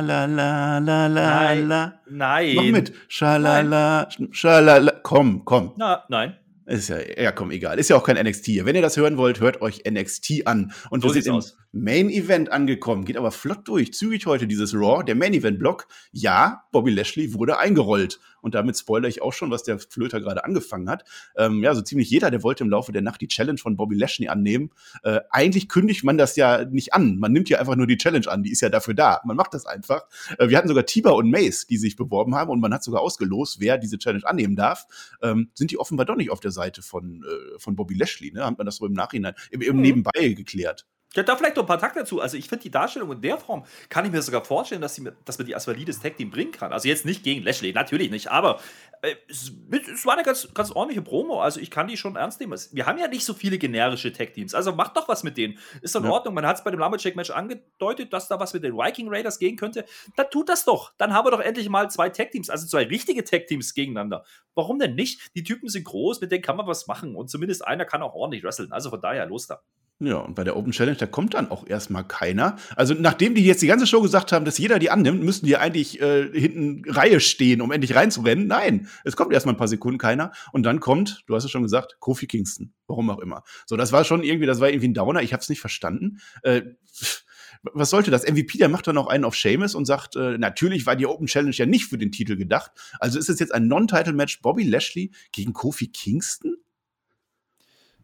la, la, la, Nein. la. Nein. Mach mit. Schalala, schalala. Komm, komm. Na, nein. Ist ja, ja, komm, egal. Ist ja auch kein NXT hier. Wenn ihr das hören wollt, hört euch NXT an. Und So wir sind im aus. Main Event angekommen. Geht aber flott durch. Zügig heute dieses Raw. Der Main Event Block. Ja, Bobby Lashley wurde eingerollt. Und damit spoilere ich auch schon, was der Flöter gerade angefangen hat. Ähm, ja, so ziemlich jeder, der wollte im Laufe der Nacht die Challenge von Bobby Lashley annehmen. Äh, eigentlich kündigt man das ja nicht an. Man nimmt ja einfach nur die Challenge an. Die ist ja dafür da. Man macht das einfach. Äh, wir hatten sogar Tiba und Mace, die sich beworben haben. Und man hat sogar ausgelost, wer diese Challenge annehmen darf. Ähm, sind die offenbar doch nicht auf der Seite von, äh, von Bobby Lashley. Ne? Hat man das so im Nachhinein, im, im Mhm. Nebenbei geklärt. Ja, da vielleicht noch ein paar Takte dazu. Also ich finde die Darstellung in der Form, kann ich mir sogar vorstellen, dass, sie, dass man die als valides Tag-Team bringen kann. Also jetzt nicht gegen Lashley, natürlich nicht, aber äh, es, es war eine ganz, ganz ordentliche Promo. Also ich kann die schon ernst nehmen. Wir haben ja nicht so viele generische Tag-Teams. Also macht doch was mit denen. Ist doch in Ja. Ordnung. Man hat es bei dem Lumberjack-Match angedeutet, dass da was mit den Viking Raiders gehen könnte. Dann tut das doch. Dann haben wir doch endlich mal zwei Tag-Teams, also zwei richtige Tag-Teams gegeneinander. Warum denn nicht? Die Typen sind groß, mit denen kann man was machen. Und zumindest einer kann auch ordentlich wresteln. Also von daher, los da. Ja, und bei der Open Challenge, da kommt dann auch erstmal keiner. Also, nachdem die jetzt die ganze Show gesagt haben, dass jeder die annimmt, müssten die eigentlich äh, hinten Reihe stehen, um endlich reinzurennen. Nein, es kommt erstmal ein paar Sekunden keiner. Und dann kommt, du hast es schon gesagt, Kofi Kingston. Warum auch immer. So, das war schon irgendwie, das war irgendwie ein Downer. Ich habe es nicht verstanden. Äh, was sollte das? MVP, der macht dann auch einen auf Seamus und sagt, äh, natürlich war die Open Challenge ja nicht für den Titel gedacht. Also ist es jetzt ein Non-Title-Match Bobby Lashley gegen Kofi Kingston?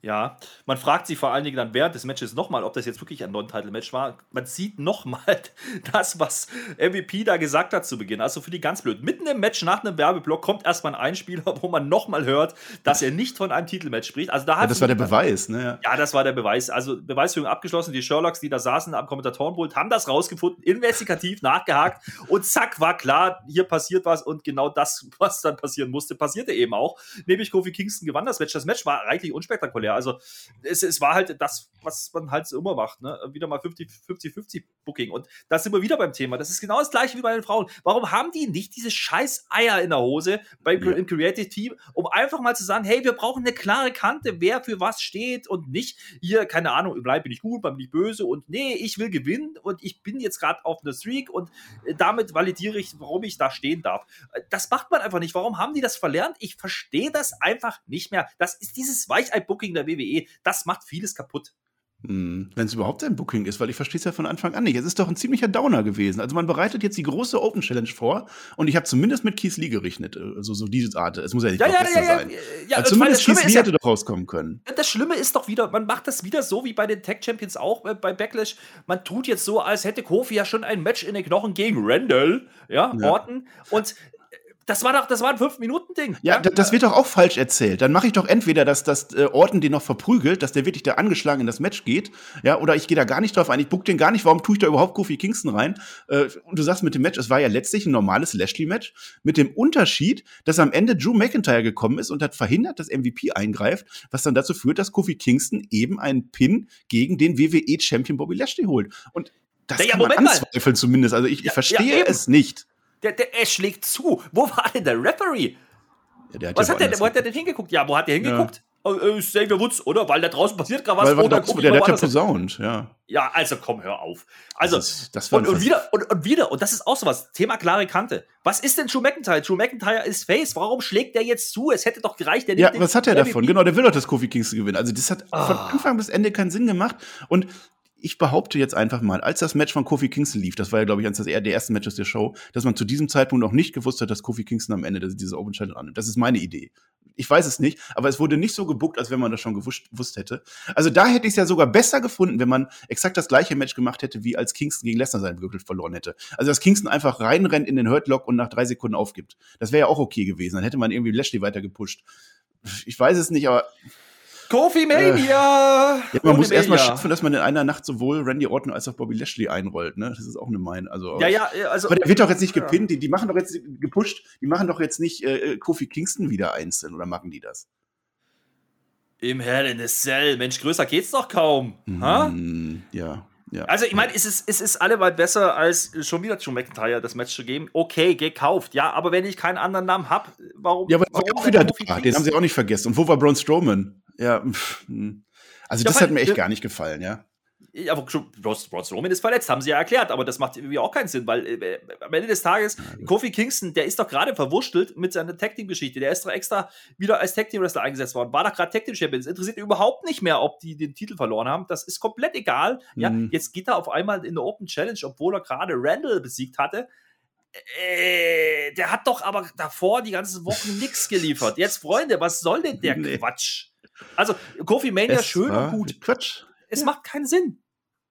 Ja, man fragt sich vor allen Dingen dann während des Matches nochmal, ob das jetzt wirklich ein Non-Title-Match war. Man sieht nochmal [LAUGHS] das, was MVP da gesagt hat zu Beginn. Also für die ganz blöd. Mitten im Match nach einem Werbeblock kommt erstmal ein Einspieler, wo man nochmal hört, dass er nicht von einem Titelmatch spricht. Also da ja, das war der Beweis, ne? Ja, das war der Beweis. Also Beweisführung abgeschlossen. Die Sherlocks, die da saßen am Kommentatorenpult, haben das rausgefunden, investigativ nachgehakt und zack, war klar, hier passiert was und genau das, was dann passieren musste, passierte eben auch. Nämlich Kofi Kingston gewann das Match. Das Match war reichlich unspektakulär. Also es, es war halt das, was man halt so immer macht, ne? Wieder mal 50-50 Booking. Und da sind wir wieder beim Thema. Das ist genau das gleiche wie bei den Frauen. Warum haben die nicht diese scheiß Eier in der Hose beim ja. im Creative Team, um einfach mal zu sagen, hey, wir brauchen eine klare Kante, wer für was steht und nicht hier, keine Ahnung, bleib bin ich gut, bleib bin ich böse und nee, ich will gewinnen und ich bin jetzt gerade auf einer Streak und äh, damit validiere ich, warum ich da stehen darf. Das macht man einfach nicht. Warum haben die das verlernt? Ich verstehe das einfach nicht mehr. Das ist dieses Weichei-Booking der WWE. Das macht vieles kaputt. Hm, Wenn es überhaupt ein Booking ist, weil ich verstehe es ja von Anfang an nicht. Es ist doch ein ziemlicher Downer gewesen. Also man bereitet jetzt die große Open Challenge vor und ich habe zumindest mit Keith Lee gerechnet. Also so diese Art. Es muss ja nicht ja, ja, ja, sein. Ja, ja, also zumindest Keith Lee hätte doch rauskommen können. Das Schlimme ist doch wieder, man macht das wieder so wie bei den Tech Champions auch äh, bei Backlash. Man tut jetzt so, als hätte Kofi ja schon ein Match in den Knochen gegen Randall, ja, Orton. Und das war doch, das war ein Fünf-Minuten-Ding. Ja, ja, das wird doch auch falsch erzählt. Dann mache ich doch entweder, dass das äh, Orton den noch verprügelt, dass der wirklich da angeschlagen in das Match geht, ja, oder ich gehe da gar nicht drauf ein, ich buck den gar nicht, warum tue ich da überhaupt Kofi Kingston rein? Äh, und du sagst mit dem Match, es war ja letztlich ein normales Lashley-Match, mit dem Unterschied, dass am Ende Drew McIntyre gekommen ist und hat verhindert, dass MVP eingreift, was dann dazu führt, dass Kofi Kingston eben einen Pin gegen den WWE-Champion Bobby Lashley holt. Und das ja, kann man anzweifeln zumindest. Also ich, ich ja, verstehe ja, es nicht. Der, der, er schlägt zu. Wo war denn der Referee? Ja, der hat was hat der, wo hat der denn hingeguckt? Ja, wo hat der hingeguckt? Ja. Oh, äh, Xavier Woods, oder? Weil da draußen passiert gerade was. Weil, weil oder der, der hat ja posaunt, ja. Ja, also komm, hör auf. Also, das, das und, und, wieder, und, und, wieder, und das ist auch so was, Thema klare Kante. Was ist denn Drew McIntyre? Drew McIntyre ist Face. Warum schlägt der jetzt zu? Es hätte doch gereicht. Der ja, was hat er davon? Genau, der will doch, dass Kofi Kingston gewinnt. Also, das hat oh. von Anfang bis Ende keinen Sinn gemacht. Und ich behaupte jetzt einfach mal, als das Match von Kofi Kingston lief, das war ja, glaube ich, eines der ersten Matches der Show, dass man zu diesem Zeitpunkt noch nicht gewusst hat, dass Kofi Kingston am Ende diese Open Challenge annimmt. Das ist meine Idee. Ich weiß es nicht, aber es wurde nicht so gebuckt, als wenn man das schon gewusst, gewusst hätte. Also da hätte ich es ja sogar besser gefunden, wenn man exakt das gleiche Match gemacht hätte, wie als Kingston gegen Lesnar seinen Würfel verloren hätte. Also dass Kingston einfach reinrennt in den Hurtlock und nach drei Sekunden aufgibt. Das wäre ja auch okay gewesen. Dann hätte man irgendwie Lashley weiter gepusht. Ich weiß es nicht, aber Kofi Mania! Äh, ja, man muss erstmal schaffen, dass man in einer Nacht sowohl Randy Orton als auch Bobby Lashley einrollt, ne? Das ist auch eine Mein. Also, ja, ja, also. Aber der wird doch jetzt nicht gepinnt, die, die machen doch jetzt gepusht, die machen doch jetzt nicht äh, Kofi Kingston wieder einzeln oder machen die das? Im Hell in the Cell. Mensch, größer geht's doch kaum. Mm, ja. Ja. Also, ich meine, es ist, es ist allemal besser, als schon wieder Drew McIntyre das Match zu geben. Okay, gekauft. Ja, aber wenn ich keinen anderen Namen habe, warum. Ja, aber warum auch wieder da. Den haben sie auch nicht vergessen. Und wo war Braun Strowman? Ja, hm. also das ja, hat mir echt gar nicht gefallen, ja. Ja, aber Braun Strowman ist verletzt, haben sie ja erklärt, aber das macht irgendwie auch keinen Sinn, weil äh, am Ende des Tages, ja, Kofi Kingston, der ist doch gerade verwurschtelt mit seiner Tag Team Geschichte. Der ist doch extra wieder als Tag Team Wrestler eingesetzt worden, war doch gerade Tag Team Champion. Es interessiert überhaupt nicht mehr, ob die den Titel verloren haben. Das ist komplett egal. Ja, mhm. jetzt geht er auf einmal in der Open Challenge, obwohl er gerade Randall besiegt hatte. Äh, der hat doch aber davor die ganzen Wochen [LAUGHS] nichts geliefert. Jetzt, Freunde, was soll denn der nee. Quatsch? Also, Kofi Mania es schön und gut. Quatsch. Es ja. macht keinen Sinn.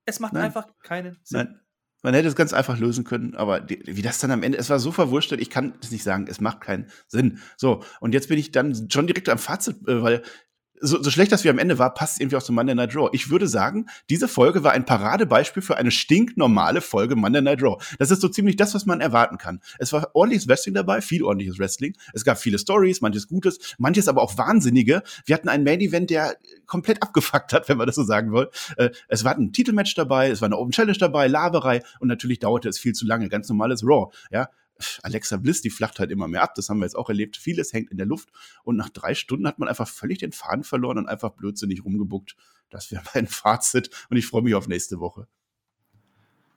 Es macht Nein. einfach keinen Sinn. Nein. Man hätte es ganz einfach lösen können, aber die, wie das dann am Ende, es war so verwurschtelt, ich kann es nicht sagen, es macht keinen Sinn. So, und jetzt bin ich dann schon direkt am Fazit, äh, weil so, so schlecht das wie am Ende war, passt irgendwie auch zu Monday Night Raw. Ich würde sagen, diese Folge war ein Paradebeispiel für eine stinknormale Folge Monday Night Raw. Das ist so ziemlich das, was man erwarten kann. Es war ordentliches Wrestling dabei, viel ordentliches Wrestling. Es gab viele Stories, manches Gutes, manches aber auch Wahnsinnige. Wir hatten einen Main Event, der komplett abgefuckt hat, [LAUGHS] wenn man das so sagen will. Äh, es war ein Titelmatch dabei, es war eine Open Challenge dabei, Laberei und natürlich dauerte es viel zu lange. Ganz normales Raw, ja Alexa Bliss, die flacht halt immer mehr ab. Das haben wir jetzt auch erlebt. Vieles hängt in der Luft. Und nach drei Stunden hat man einfach völlig den Faden verloren und einfach blödsinnig rumgebuckt. Das wäre [LAUGHS] mein Fazit. Und ich freue mich auf nächste Woche.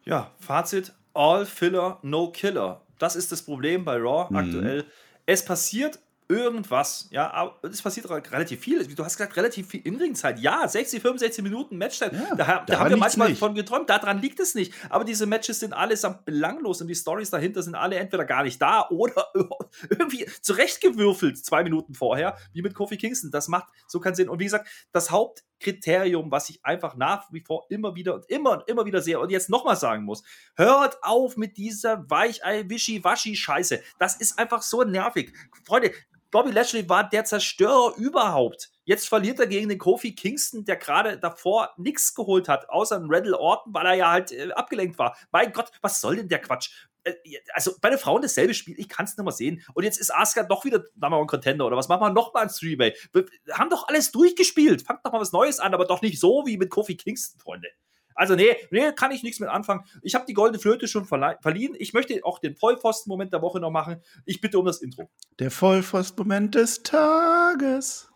Ja, Fazit: All Filler, no Killer. Das ist das Problem bei Raw mhm. aktuell. Es passiert irgendwas, ja, aber es passiert relativ viel. Du hast gesagt, relativ viel Inringzeit. Ja, 60, 65 Minuten Matchzeit. Ja, da, da haben wir manchmal nicht. von geträumt. Daran liegt es nicht. Aber diese Matches sind allesamt belanglos und die Stories dahinter sind alle entweder gar nicht da oder [LAUGHS] irgendwie zurechtgewürfelt zwei Minuten vorher, wie mit Kofi Kingston. Das macht so keinen Sinn. Und wie gesagt, das Hauptkriterium, was ich einfach nach wie vor immer wieder und immer und immer wieder sehe und jetzt nochmal sagen muss, hört auf mit dieser Weichei-Wischi-Waschi-Scheiße. Das ist einfach so nervig. Freunde, Bobby Lashley war der Zerstörer überhaupt. Jetzt verliert er gegen den Kofi Kingston, der gerade davor nichts geholt hat, außer einen Randall Orton, weil er ja halt äh, abgelenkt war. Mein Gott, was soll denn der Quatsch? Äh, also bei den Frauen dasselbe Spiel, ich kann es nicht mehr sehen. Und jetzt ist Asuka doch wieder Number One Contender oder was machen wir noch mal ein Three-Way? Wir haben doch alles durchgespielt. Fangt doch mal was Neues an, aber doch nicht so wie mit Kofi Kingston, Freunde. Also nee, nee, kann ich nichts mit anfangen. Ich habe die goldene Flöte schon verliehen. Ich möchte auch den Vollpfosten-Moment der Woche noch machen. Ich bitte um das Intro. Der Vollpfosten-Moment des Tages.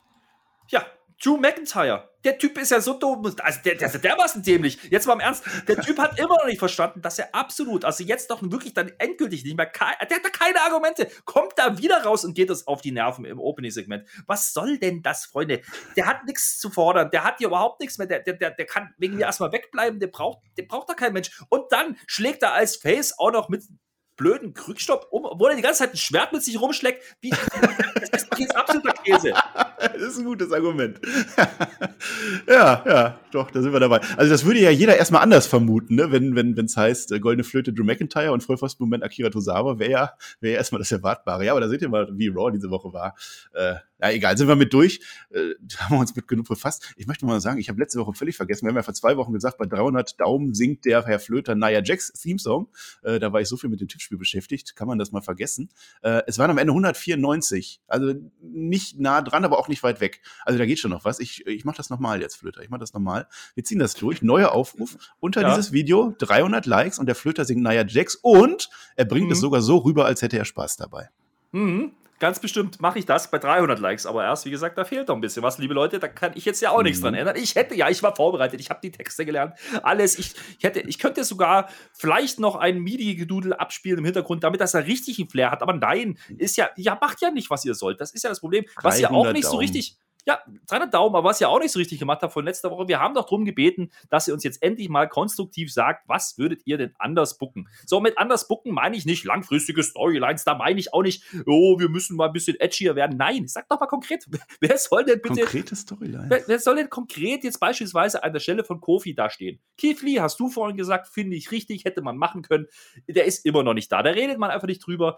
Ja, Drew McIntyre. Der Typ ist ja so dumm. Also der, der ist ja dermaßen dämlich. Jetzt mal im Ernst. Der Typ hat immer noch nicht verstanden, dass er absolut, also jetzt doch wirklich dann endgültig nicht mehr, der hat da keine Argumente. Kommt da wieder raus und geht das auf die Nerven im Opening-Segment. Was soll denn das, Freunde? Der hat nichts zu fordern. Der hat hier überhaupt nichts mehr. Der, der, der, der kann wegen mir erstmal wegbleiben. Der braucht, der braucht da kein Mensch. Und dann schlägt er als Face auch noch mit blöden Krückstopp um, obwohl er die ganze Zeit ein Schwert mit sich rumschlägt. Wie, [LAUGHS] das ist doch jetzt absoluter Käse. Das ist ein gutes Argument. [LAUGHS] ja, ja, doch, da sind wir dabei. Also das würde ja jeder erstmal anders vermuten, ne? wenn wenn wenn, heißt äh, Goldene Flöte Drew McIntyre und Vollpfosten-Moment Akira Tozawa, wäre ja, wär ja erstmal das Erwartbare. Ja, aber da seht ihr mal, wie Raw diese Woche war. Äh, ja, egal, sind wir mit durch. Äh, [LAUGHS] haben wir uns mit genug befasst. Ich möchte mal sagen, ich habe letzte Woche völlig vergessen. Wir haben ja vor zwei Wochen gesagt, bei 300 Daumen singt der Herr Flöter Naya Jax Theme-Song. Äh, da war ich so viel mit dem Tippspiel beschäftigt, kann man das mal vergessen. Äh, es waren am Ende 194. Also nicht nah dran, aber auch nicht weit weg. Also da geht schon noch was. Ich, ich mache das nochmal jetzt, Flöter. Ich mache das nochmal. Wir ziehen das durch. Neuer Aufruf unter ja. dieses Video. 300 Likes und der Flöter singt Naya Jax und er bringt mhm. es sogar so rüber, als hätte er Spaß dabei. Mhm. Ganz bestimmt mache ich das bei 300 Likes, aber erst, wie gesagt, da fehlt noch ein bisschen was, liebe Leute. Da kann ich jetzt ja auch mhm. nichts dran ändern. Ich hätte, ja, ich war vorbereitet, ich habe die Texte gelernt, alles. Ich, ich, hätte, ich könnte sogar vielleicht noch ein MIDI-Gedudel abspielen im Hintergrund, damit das da richtig einen Flair hat. Aber nein, ist ja, ja, macht ja nicht, was ihr sollt. Das ist ja das Problem, was ihr auch nicht so richtig ja, 300 Daumen, aber was ihr auch nicht so richtig gemacht habt von letzter Woche, wir haben doch darum gebeten, dass ihr uns jetzt endlich mal konstruktiv sagt, was würdet ihr denn anders bucken? So, mit anders bucken meine ich nicht langfristige Storylines, da meine ich auch nicht, oh, wir müssen mal ein bisschen edgier werden. Nein, sag doch mal konkret, [LAUGHS] wer soll denn bitte. Konkrete Storylines? Wer, wer, soll denn konkret jetzt beispielsweise an der Stelle von Kofi dastehen? Keith Lee, hast du vorhin gesagt, finde ich richtig, hätte man machen können. Der ist immer noch nicht da, da redet man einfach nicht drüber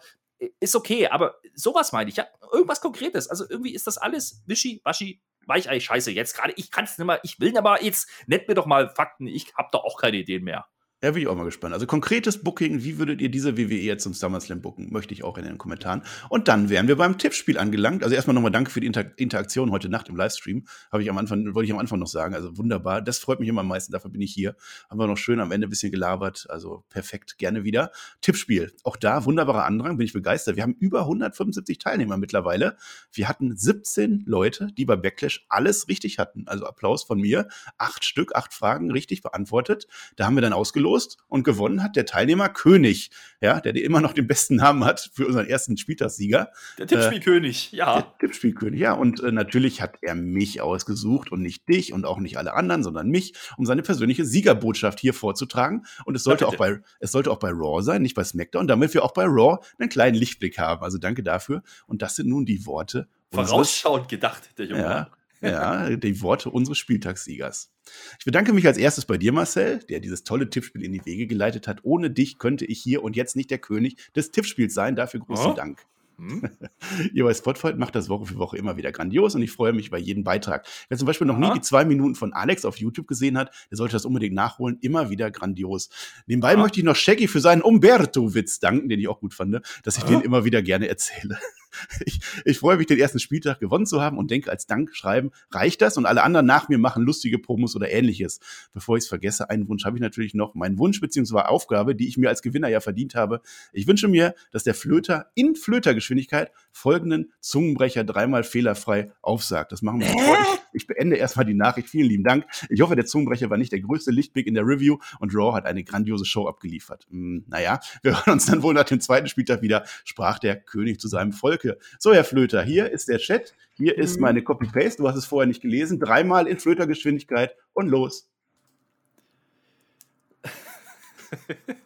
ist okay, aber sowas meine ich, ja, irgendwas Konkretes. Also irgendwie ist das alles wischi, waschi, weichei, scheiße. Jetzt gerade, ich kann es nicht mehr, ich will aber jetzt, nennt mir doch mal Fakten, ich habe da auch keine Ideen mehr. Ja, bin ich auch mal gespannt. Also konkretes Booking, wie würdet ihr diese WWE jetzt zum SummerSlam booken? Möchte ich auch in den Kommentaren. Und dann wären wir beim Tippspiel angelangt. Also erstmal nochmal danke für die Inter Interaktion heute Nacht im Livestream. Habe ich am Anfang, wollte ich am Anfang noch sagen. Also wunderbar. Das freut mich immer am meisten. Dafür bin ich hier. Haben wir noch schön am Ende ein bisschen gelabert. Also perfekt. Gerne wieder. Tippspiel. Auch da wunderbarer Andrang. Bin ich begeistert. Wir haben über 175 Teilnehmer mittlerweile. Wir hatten 17 Leute, die bei Backlash alles richtig hatten. Also Applaus von mir. Acht Stück, acht Fragen richtig beantwortet. Da haben wir dann ausgelost ausgelost und gewonnen hat der Teilnehmer König, ja, der immer noch den besten Namen hat für unseren ersten Spieltagssieger. Der Tippspielkönig, äh, ja. Der Tippspielkönig, ja. Und äh, natürlich hat er mich ausgesucht und nicht dich und auch nicht alle anderen, sondern mich, um seine persönliche Siegerbotschaft hier vorzutragen. Und es sollte, ja, auch bei, es sollte auch bei Raw sein, nicht bei SmackDown, damit wir auch bei Raw einen kleinen Lichtblick haben. Also danke dafür. Und das sind nun die Worte. Vorausschauend gedacht, der Junge. Ja, ja, die Worte unseres Spieltagssiegers. Ich bedanke mich als erstes bei dir, Marcel, der dieses tolle Tippspiel in die Wege geleitet hat. Ohne dich könnte ich hier und jetzt nicht der König des Tippspiels sein. Dafür großen oh. Dank. Hm? [LAUGHS] Ihr bei Spotify macht das Woche für Woche immer wieder grandios und ich freue mich über jeden Beitrag. Wer zum Beispiel noch Aha. nie die zwei Minuten von Alex auf YouTube gesehen hat, der sollte das unbedingt nachholen. Immer wieder grandios. Nebenbei Aha. möchte ich noch Shaggy für seinen Umberto-Witz danken, den ich auch gut fand, dass ich Aha. den immer wieder gerne erzähle. [LAUGHS] ich, ich freue mich, den ersten Spieltag gewonnen zu haben und denke, als Dank schreiben reicht das und alle anderen nach mir machen lustige Promos oder ähnliches. Bevor ich es vergesse, einen Wunsch habe ich natürlich noch. Mein Wunsch bzw. Aufgabe, die ich mir als Gewinner ja verdient habe. Ich wünsche mir, dass der Flöter in Flötergeschwindigkeit folgenden Zungenbrecher dreimal fehlerfrei aufsagt. Das machen wir sofort. Ich, ich beende erstmal die Nachricht. Vielen lieben Dank. Ich hoffe, der Zungenbrecher war nicht der größte Lichtblick in der Review und Raw hat eine grandiose Show abgeliefert. Hm, naja, wir hören uns dann wohl nach dem zweiten Spieltag wieder, sprach der König zu seinem Volke. So, Herr Flöter, hier ist der Chat, hier ist Mhm. meine Copy-Paste, du hast es vorher nicht gelesen, dreimal in Flötergeschwindigkeit und los.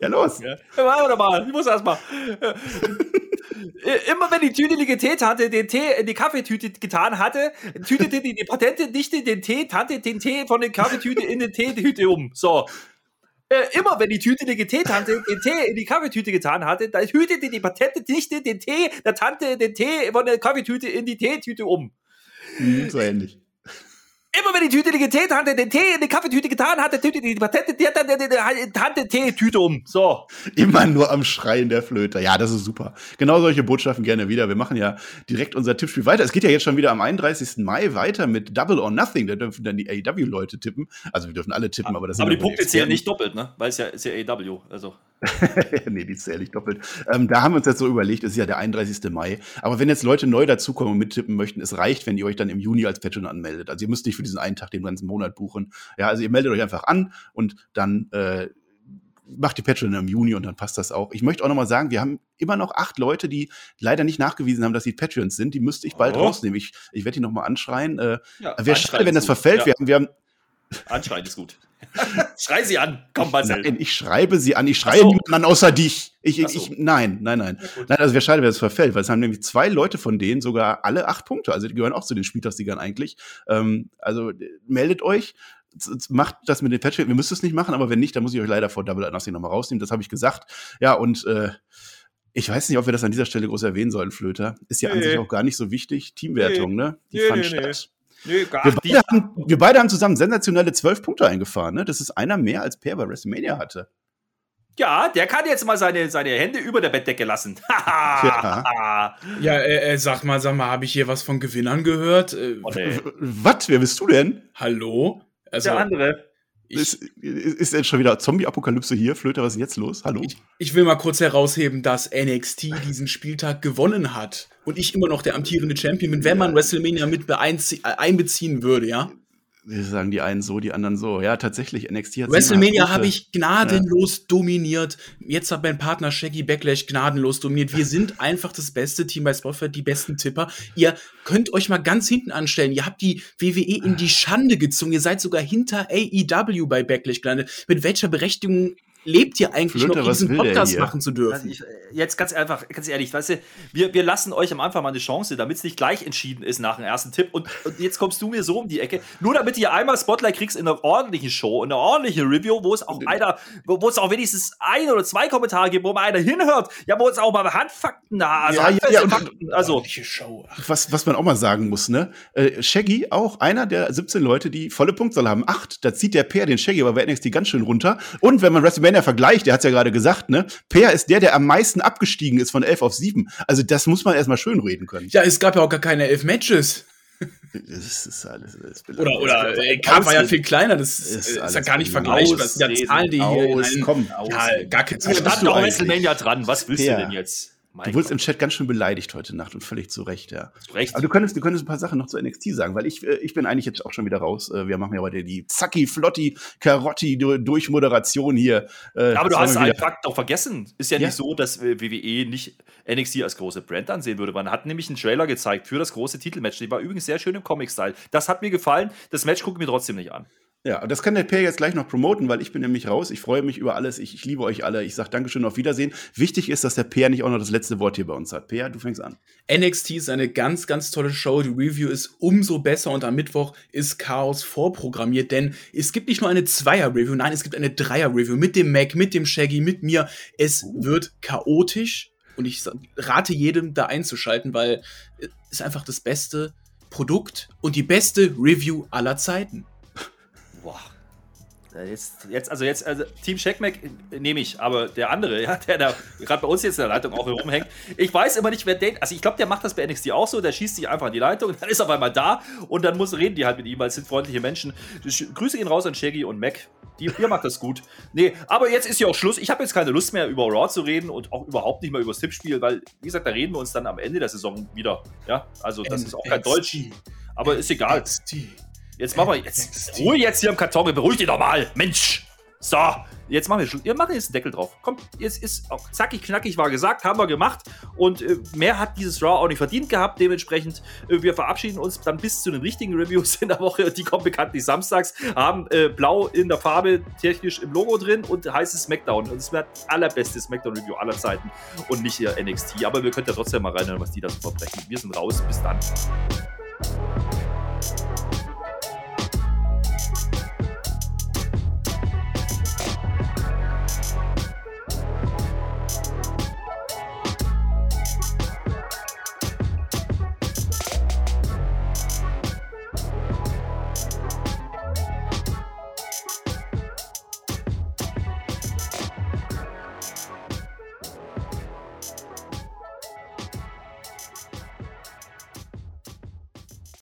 Ja, los. Ja. Warte mal, ich muss erst mal. [LAUGHS] Immer wenn die tüdelige Teetante den Tee in die Kaffeetüte getan hatte, tütete die, die Patentenichte den Tee, Tante den Tee von der Kaffeetüte in den Teetüte um. So. Äh, immer wenn die tüdelige Teetante den Tee in die Kaffeetüte getan hatte, dann hütete die Patentenichte den Tee der Tante den Tee von der Kaffeetüte in die Teetüte um. Hm, so ähnlich. Immer wenn die tüdelige Teetante den Tee in die Kaffeetüte getan hatte, tütete die Patente die Tante, die, die, Teetüte um. So. Immer nur am Schreien der Flöter. Ja, das ist super. Genau solche Botschaften gerne wieder. Wir machen ja direkt unser Tippspiel weiter. Es geht ja jetzt schon wieder am 31. Mai weiter mit Double or Nothing. Da dürfen dann die AEW-Leute tippen. Also wir dürfen alle tippen, aber das Aber die dann Punkte zählen nicht doppelt, ne? Weil es ja, ist ja AW. Also. [LAUGHS] nee, die zähle ich doppelt. Ähm, da haben wir uns jetzt so überlegt, es ist ja der 31. Mai. Aber wenn jetzt Leute neu dazukommen und mittippen möchten, es reicht, wenn ihr euch dann im Juni als Patreon anmeldet. Also ihr müsst nicht für diesen einen Tag den ganzen Monat buchen. Ja, also ihr meldet euch einfach an und dann äh, macht die Patreon im Juni und dann passt das auch. Ich möchte auch noch mal sagen, wir haben immer noch acht Leute, die leider nicht nachgewiesen haben, dass sie Patreons sind. Die müsste ich bald Oh. rausnehmen. Ich, ich werde die noch mal anschreien. Äh, Ja, Wäre schade, wenn das verfällt. Ja, Wir, haben- wir haben, anschreien ist gut. [LAUGHS] Schrei sie an. Komm, Marcel. Nein, ich schreibe sie an. Ich schreie so. niemanden an außer dich. Ich, ich, so. ich, nein, nein, nein. Nein, also wäre schade, wenn das verfällt, weil es haben nämlich zwei Leute von denen sogar alle acht Punkte. Also die gehören auch zu den Spieltagssiegern eigentlich. Ähm, also meldet euch. Macht das mit den Patreon. Wir müssen es nicht machen, aber wenn nicht, dann muss ich euch leider vor Double Nothing nochmal rausnehmen. Das habe ich gesagt. Ja, und äh, ich weiß nicht, ob wir das an dieser Stelle groß erwähnen sollen, Flöter. Ist ja an Nee. sich auch gar nicht so wichtig. Teamwertung, ne? Die Nee, fand nee, nee. statt. Nö, gar Wir die, beide, haben, wir beide haben zusammen sensationelle zwölf Punkte eingefahren. Ne? Das ist einer mehr, als Per bei WrestleMania hatte. Ja, der kann jetzt mal seine, seine Hände über der Bettdecke lassen. [LAUGHS] Haha. Ja, äh, äh, sag mal, sag mal, habe ich hier was von Gewinnern gehört? Äh, Oh, nee. Was? Wer bist du denn? hallo? Also, Der andere. Ist, ist denn schon wieder Zombie-Apokalypse hier? Flöter, was ist jetzt los? Hallo? ich, ich will mal kurz herausheben, dass NXT diesen Spieltag gewonnen hat und ich immer noch der amtierende Champion bin, wenn man WrestleMania mit einbeziehen würde, ja? Sagen die einen so, die anderen so. Ja, tatsächlich, NXT hat WrestleMania habe ich gnadenlos dominiert. Jetzt hat mein Partner Shaggy Backlash gnadenlos dominiert. Wir sind einfach das beste Team bei Spotify, die besten Tipper. Ihr könnt euch mal ganz hinten anstellen. Ihr habt die WWE in die Schande gezogen. Ihr seid sogar hinter AEW bei Backlash gelandet. Mit welcher Berechtigung lebt ihr eigentlich Flöter, noch, was diesen Podcast hier? machen zu Also dürfen? ich, jetzt ganz einfach, ganz ehrlich, weißt du, wir, wir lassen euch am Anfang mal eine Chance, damit es nicht gleich entschieden ist nach dem ersten Tipp. Und, und jetzt kommst du mir so um die Ecke, nur damit hier einmal Spotlight kriegst in einer ordentlichen Show, in einer ordentlichen Review, wo es auch einer, wo, es auch wenigstens ein oder zwei Kommentare gibt, wo mal einer hinhört, ja, wo es auch mal Handfakten da, also Ja, ja, ja, und- Fakten, also Show. Was, was man auch mal sagen muss, ne? Äh, Shaggy, auch einer der 17 Leute, die volle Punktzahl haben. Acht, da zieht der Per den Shaggy aber bei NXT ganz schön runter. Und wenn man WrestleMania vergleicht, der hat's ja gerade gesagt, ne? Per ist der, der am meisten abgestiegen ist von 11 auf 7. Also das muss man erstmal schön reden können. Ja, es gab ja auch gar keine elf Matches. Das ist alles. Das ist Oder, oder äh, Card war ja viel kleiner. Das Ist ist, ist ja alles gar nicht vergleichbar. Das sind ja Zahlen, die hier in aus, einen, komm, ja, ausreden. gar kein da bist stand du doch eigentlich? WrestleMania dran, was willst Per. du denn jetzt? Mein Du wurdest im Chat ganz schön beleidigt heute Nacht und völlig zu Recht, ja. zu Recht. Aber du könntest, du könntest ein paar Sachen noch zu NXT sagen, weil ich, äh, ich bin eigentlich jetzt auch schon wieder raus. Äh, Wir machen ja heute die Zacki, Flotti, Karotti du- Durchmoderation hier. Äh, Aber du das hast war mal einen Fakt auch vergessen. Ist ja, Ja. nicht so, dass WWE nicht NXT als große Brand ansehen würde. Man hat nämlich einen Trailer gezeigt für das große Titelmatch. Die war übrigens sehr schön im Comic-Style. Das hat mir gefallen. Das Match gucke ich mir trotzdem nicht an. Ja, das kann der Per jetzt gleich noch promoten, weil ich bin nämlich raus. Ich freue mich über alles. Ich, ich liebe euch alle. Ich sage Dankeschön, auf Wiedersehen. Wichtig ist, dass der Per nicht auch noch das letzte Wort hier bei uns hat. Per, du fängst an. NXT ist eine ganz, ganz tolle Show. Die Review ist umso besser und am Mittwoch ist Chaos vorprogrammiert, denn es gibt nicht nur eine Zweier-Review, nein, es gibt eine Dreier-Review mit dem Mac, mit dem Shaggy, mit mir. Es wird chaotisch und ich rate jedem da einzuschalten, weil es ist einfach das beste Produkt und die beste Review aller Zeiten. Boah. Jetzt, jetzt, also jetzt, also Team Checkmack nehme ich, aber der andere, [LAUGHS] ja, der da gerade bei uns jetzt in der Leitung auch rumhängt, ich weiß immer nicht, wer den, also ich glaube, der macht das bei NXT auch so, der schießt sich einfach in die Leitung, [LAUGHS] dann ist er auf einmal da und dann muss, reden die halt mit ihm, weil es sind freundliche Menschen. Ich grüße ihn raus an Shaggy und Mac. Die, ihr macht das gut. Nee, aber jetzt ist ja auch Schluss. Ich habe jetzt keine Lust mehr, über Raw zu reden und auch überhaupt nicht mehr über das Tippspiel, weil, wie gesagt, da reden wir uns dann am Ende der Saison wieder. Ja, also das ist auch kein Deutsch. Aber ist egal. Jetzt machen wir, jetzt, [LAUGHS] Ruhe jetzt hier im Karton, beruhig dich doch mal, Mensch. So, jetzt machen wir Schluss. Wir machen jetzt einen Deckel drauf. Komm, jetzt ist auch zackig, knackig war gesagt, haben wir gemacht. Und äh, mehr hat dieses Raw auch nicht verdient gehabt. Dementsprechend, äh, wir verabschieden uns dann bis zu den richtigen Reviews in der Woche. Die kommen bekanntlich samstags, haben äh, blau in der Farbe technisch im Logo drin und heißes Smackdown. Und es wird allerbeste Smackdown-Review aller Zeiten und nicht ihr NXT. Aber wir können ja trotzdem mal reinhören, was die da so verbrechen. Wir sind raus. Bis dann.